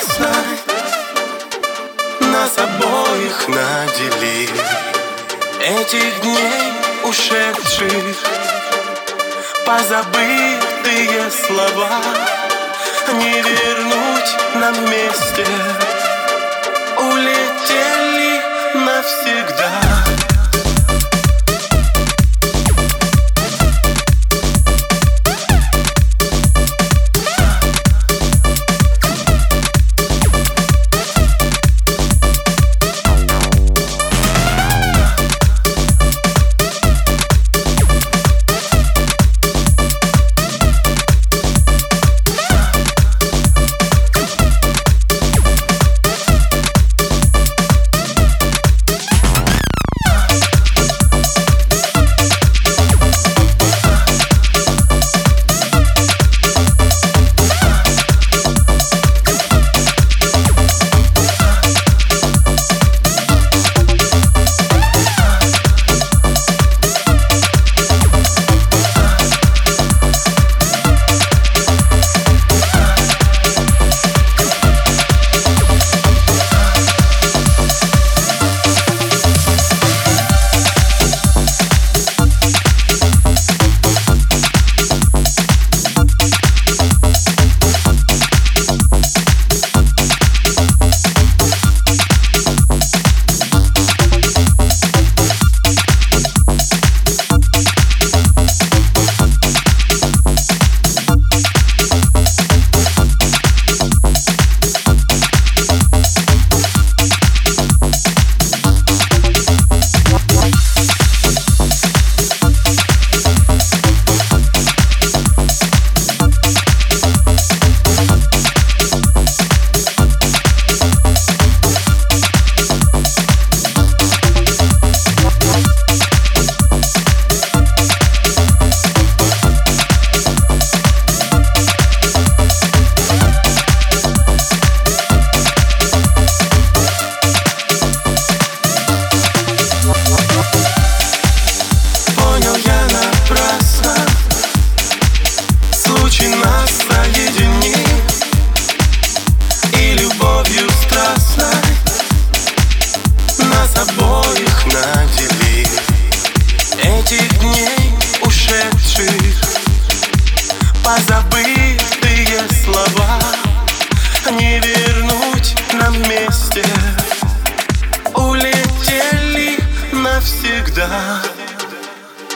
страстной Нас обоих наделил Этих дней ушедших Позабытые слова Не вернуть нам вместе. Улетели навсегда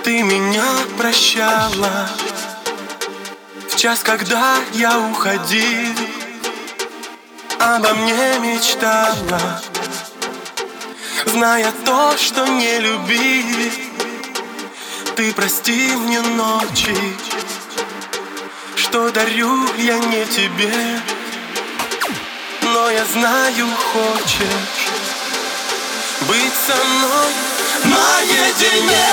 ты меня прощала. В час, когда я уходил Обо мне мечтала Зная то, что не любили. Ты прости мне ночи Что дарю я не тебе. Но я знаю, хочешь Быть со мной наедине